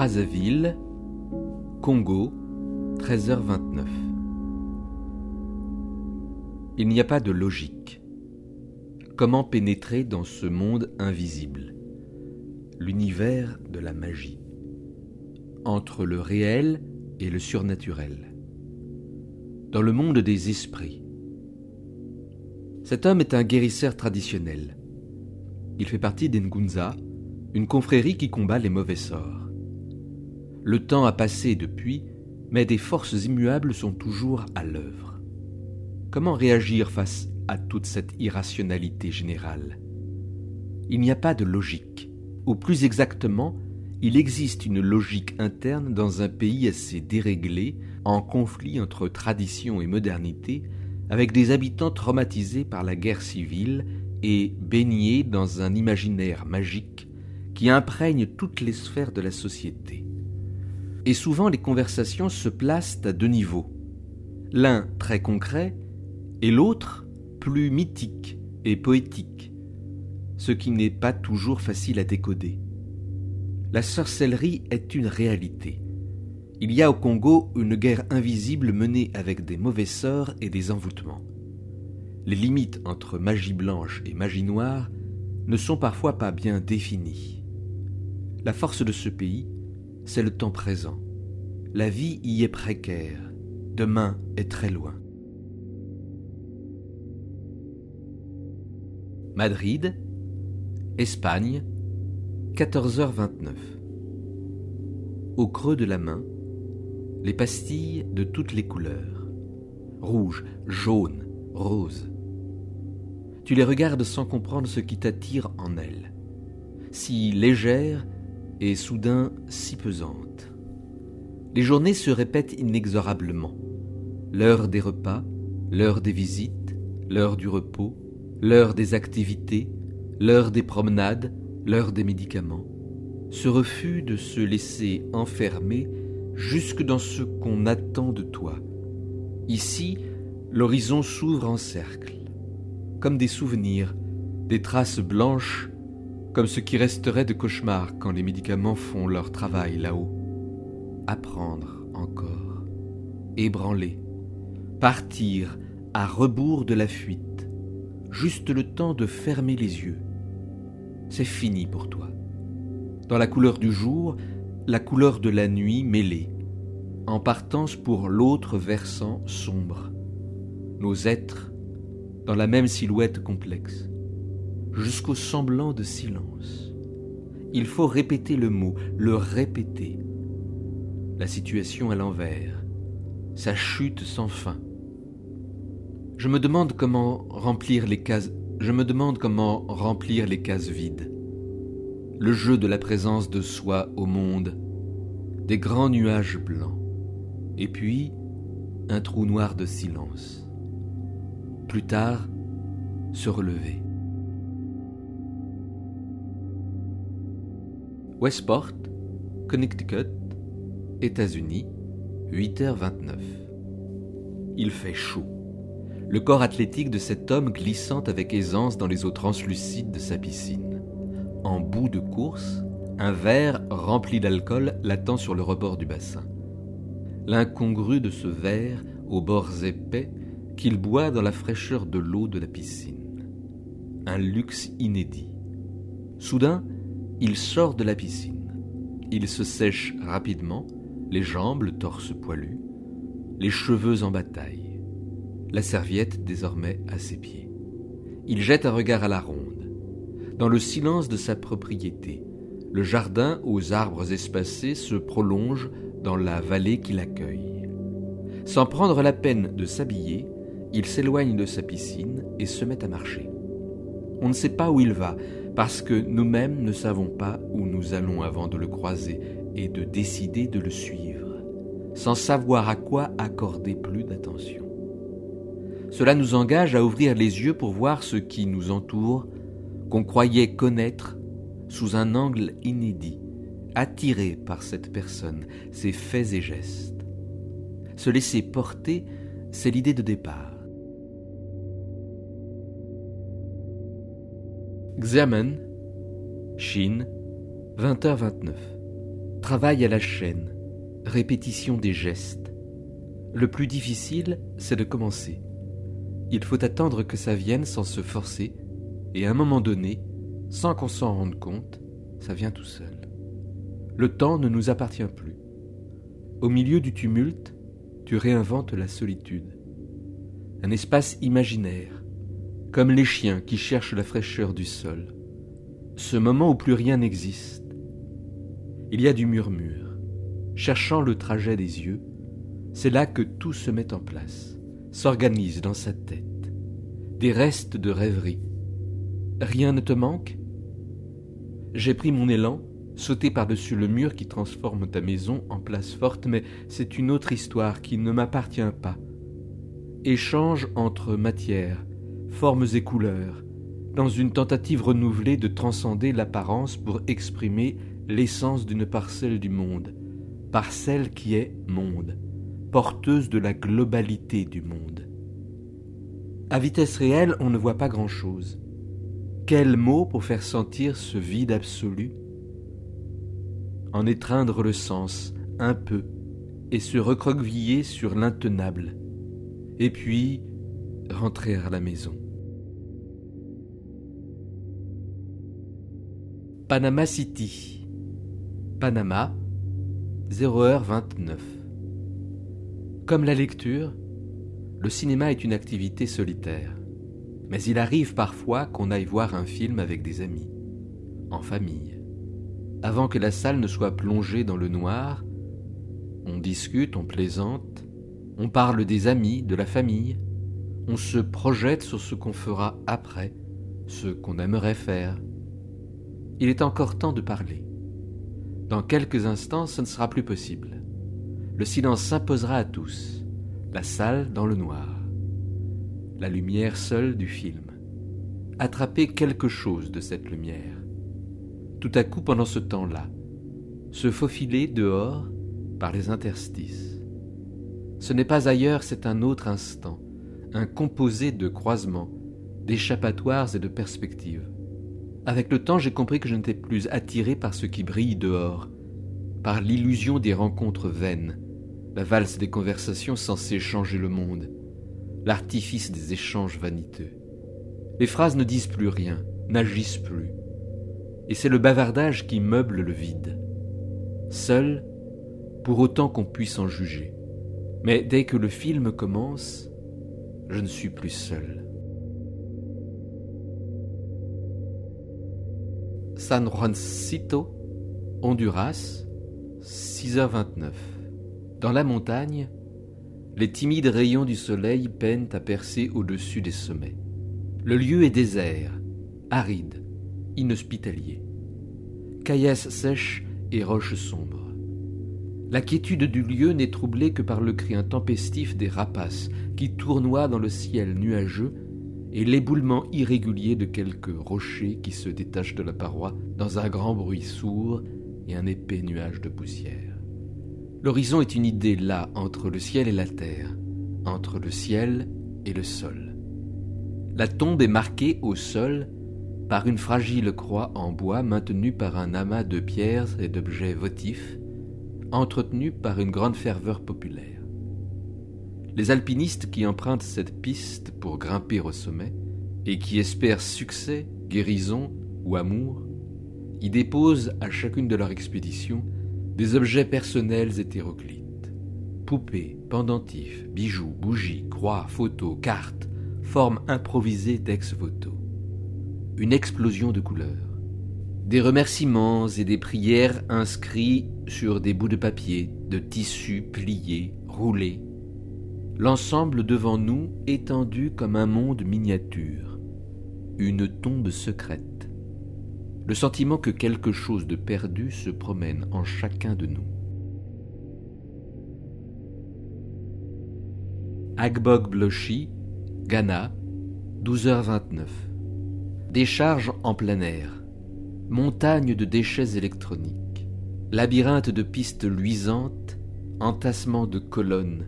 Brazzaville, Congo, 13h29. Il n'y a pas de logique. Comment pénétrer dans ce monde invisible, l'univers de la magie, entre le réel et le surnaturel, dans le monde des esprits Cet homme est un guérisseur traditionnel. Il fait partie d'Engunza, une confrérie qui combat les mauvais sorts. Le temps a passé depuis, mais des forces immuables sont toujours à l'œuvre. Comment réagir face à toute cette irrationalité générale? Il n'y a pas de logique, ou plus exactement, il existe une logique interne dans un pays assez déréglé, en conflit entre tradition et modernité, avec des habitants traumatisés par la guerre civile et baignés dans un imaginaire magique qui imprègne toutes les sphères de la société. Et souvent les conversations se placent à deux niveaux. L'un très concret et l'autre plus mythique et poétique, ce qui n'est pas toujours facile à décoder. La sorcellerie est une réalité. Il y a au Congo une guerre invisible menée avec des mauvais sorts et des envoûtements. Les limites entre magie blanche et magie noire ne sont parfois pas bien définies. La force de ce pays, c'est le temps présent. La vie y est précaire, demain est très loin. Madrid, Espagne, 14h29. Au creux de la main, les pastilles de toutes les couleurs. Rouge, jaune, rose. Tu les regardes sans comprendre ce qui t'attire en elles. Si légère et soudain si pesante. Les journées se répètent inexorablement. L'heure des repas, l'heure des visites, l'heure du repos, l'heure des activités, l'heure des promenades, l'heure des médicaments. Ce refus de se laisser enfermer jusque dans ce qu'on attend de toi. Ici, l'horizon s'ouvre en cercle, comme des souvenirs, des traces blanches comme ce qui resterait de cauchemar quand les médicaments font leur travail là-haut. Apprendre encore, ébranler, partir à rebours de la fuite, juste le temps de fermer les yeux. C'est fini pour toi. Dans la couleur du jour, la couleur de la nuit mêlée, en partance pour l'autre versant sombre. Nos êtres dans la même silhouette complexe jusqu'au semblant de silence. Il faut répéter le mot, le répéter. La situation à l'envers, sa chute sans fin. Je me demande comment remplir les cases, je me demande comment remplir les cases vides. Le jeu de la présence de soi au monde, des grands nuages blancs, et puis un trou noir de silence. Plus tard, se relever. Westport, Connecticut, États-Unis, 8h29. Il fait chaud. Le corps athlétique de cet homme glissant avec aisance dans les eaux translucides de sa piscine. En bout de course, un verre rempli d'alcool l'attend sur le rebord du bassin. L'incongru de ce verre aux bords épais qu'il boit dans la fraîcheur de l'eau de la piscine. Un luxe inédit. Soudain, il sort de la piscine. Il se sèche rapidement, les jambes, le torse poilu, les cheveux en bataille, la serviette désormais à ses pieds. Il jette un regard à la ronde. Dans le silence de sa propriété, le jardin aux arbres espacés se prolonge dans la vallée qui l'accueille. Sans prendre la peine de s'habiller, il s'éloigne de sa piscine et se met à marcher. On ne sait pas où il va, parce que nous-mêmes ne savons pas où nous allons avant de le croiser et de décider de le suivre, sans savoir à quoi accorder plus d'attention. Cela nous engage à ouvrir les yeux pour voir ce qui nous entoure, qu'on croyait connaître sous un angle inédit, attiré par cette personne, ses faits et gestes. Se laisser porter, c'est l'idée de départ. Xiamen, Chine, 20h29. Travail à la chaîne, répétition des gestes. Le plus difficile, c'est de commencer. Il faut attendre que ça vienne sans se forcer, et à un moment donné, sans qu'on s'en rende compte, ça vient tout seul. Le temps ne nous appartient plus. Au milieu du tumulte, tu réinventes la solitude. Un espace imaginaire, comme les chiens qui cherchent la fraîcheur du sol. Ce moment où plus rien n'existe. Il y a du murmure. Cherchant le trajet des yeux, c'est là que tout se met en place s'organise dans sa tête. Des restes de rêverie. Rien ne te manque? J'ai pris mon élan, sauté par-dessus le mur qui transforme ta maison en place forte, mais c'est une autre histoire qui ne m'appartient pas. Échange entre matière, formes et couleurs, dans une tentative renouvelée de transcender l'apparence pour exprimer l'essence d'une parcelle du monde, parcelle qui est monde porteuse de la globalité du monde. À vitesse réelle, on ne voit pas grand-chose. Quel mot pour faire sentir ce vide absolu? En étreindre le sens un peu et se recroqueviller sur l'intenable, et puis rentrer à la maison. Panama City, Panama, 0h29. Comme la lecture, le cinéma est une activité solitaire. Mais il arrive parfois qu'on aille voir un film avec des amis, en famille. Avant que la salle ne soit plongée dans le noir, on discute, on plaisante, on parle des amis, de la famille, on se projette sur ce qu'on fera après, ce qu'on aimerait faire. Il est encore temps de parler. Dans quelques instants, ce ne sera plus possible le silence s'imposera à tous, la salle dans le noir, la lumière seule du film. Attraper quelque chose de cette lumière. Tout à coup pendant ce temps-là, se faufiler dehors par les interstices. Ce n'est pas ailleurs, c'est un autre instant, un composé de croisements, d'échappatoires et de perspectives. Avec le temps, j'ai compris que je n'étais plus attiré par ce qui brille dehors, par l'illusion des rencontres vaines, la valse des conversations censées changer le monde, l'artifice des échanges vaniteux. Les phrases ne disent plus rien, n'agissent plus. Et c'est le bavardage qui meuble le vide. Seul, pour autant qu'on puisse en juger. Mais dès que le film commence, je ne suis plus seul. San Juancito, Honduras, 6h29. Dans la montagne, les timides rayons du soleil peinent à percer au-dessus des sommets. Le lieu est désert, aride, inhospitalier. Caillasse sèche et roches sombres. La quiétude du lieu n'est troublée que par le cri intempestif des rapaces qui tournoient dans le ciel nuageux et l'éboulement irrégulier de quelques rochers qui se détachent de la paroi dans un grand bruit sourd et un épais nuage de poussière. L'horizon est une idée là entre le ciel et la terre, entre le ciel et le sol. La tombe est marquée au sol par une fragile croix en bois maintenue par un amas de pierres et d'objets votifs, entretenue par une grande ferveur populaire. Les alpinistes qui empruntent cette piste pour grimper au sommet, et qui espèrent succès, guérison ou amour, y déposent à chacune de leurs expéditions des objets personnels hétéroclites. Poupées, pendentifs, bijoux, bougies, croix, photos, cartes, formes improvisées d'ex-voto. Une explosion de couleurs. Des remerciements et des prières inscrits sur des bouts de papier, de tissu pliés, roulés. l'ensemble devant nous étendu comme un monde miniature, une tombe secrète, le sentiment que quelque chose de perdu se promène en chacun de nous. Agbog Bloshi, Ghana, 12h29. Décharge en plein air. Montagne de déchets électroniques. Labyrinthe de pistes luisantes. Entassement de colonnes.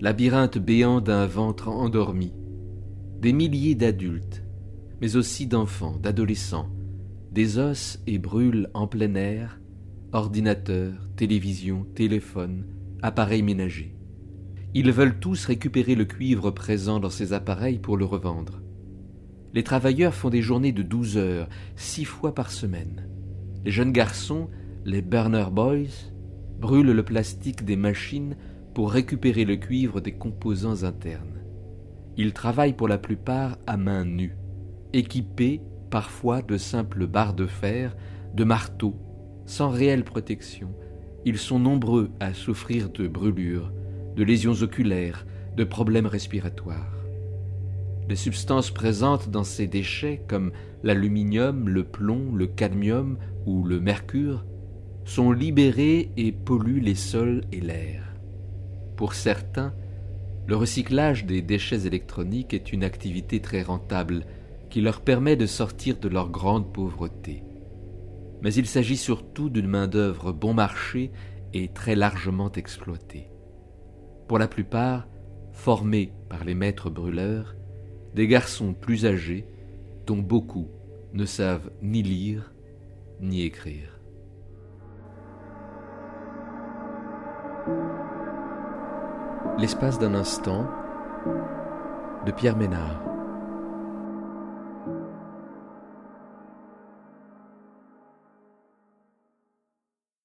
Labyrinthe béant d'un ventre endormi. Des milliers d'adultes, mais aussi d'enfants, d'adolescents. Des os et brûlent en plein air. Ordinateurs, télévision, téléphone, appareils ménagers. Ils veulent tous récupérer le cuivre présent dans ces appareils pour le revendre. Les travailleurs font des journées de douze heures, six fois par semaine. Les jeunes garçons, les burner boys, brûlent le plastique des machines pour récupérer le cuivre des composants internes. Ils travaillent pour la plupart à main nue, équipés parfois de simples barres de fer, de marteaux, sans réelle protection. Ils sont nombreux à souffrir de brûlures, de lésions oculaires, de problèmes respiratoires. Les substances présentes dans ces déchets, comme l'aluminium, le plomb, le cadmium ou le mercure, sont libérées et polluent les sols et l'air. Pour certains, le recyclage des déchets électroniques est une activité très rentable qui leur permet de sortir de leur grande pauvreté. Mais il s'agit surtout d'une main-d'œuvre bon marché et très largement exploitée pour la plupart formés par les maîtres brûleurs, des garçons plus âgés dont beaucoup ne savent ni lire ni écrire. L'espace d'un instant de Pierre Ménard.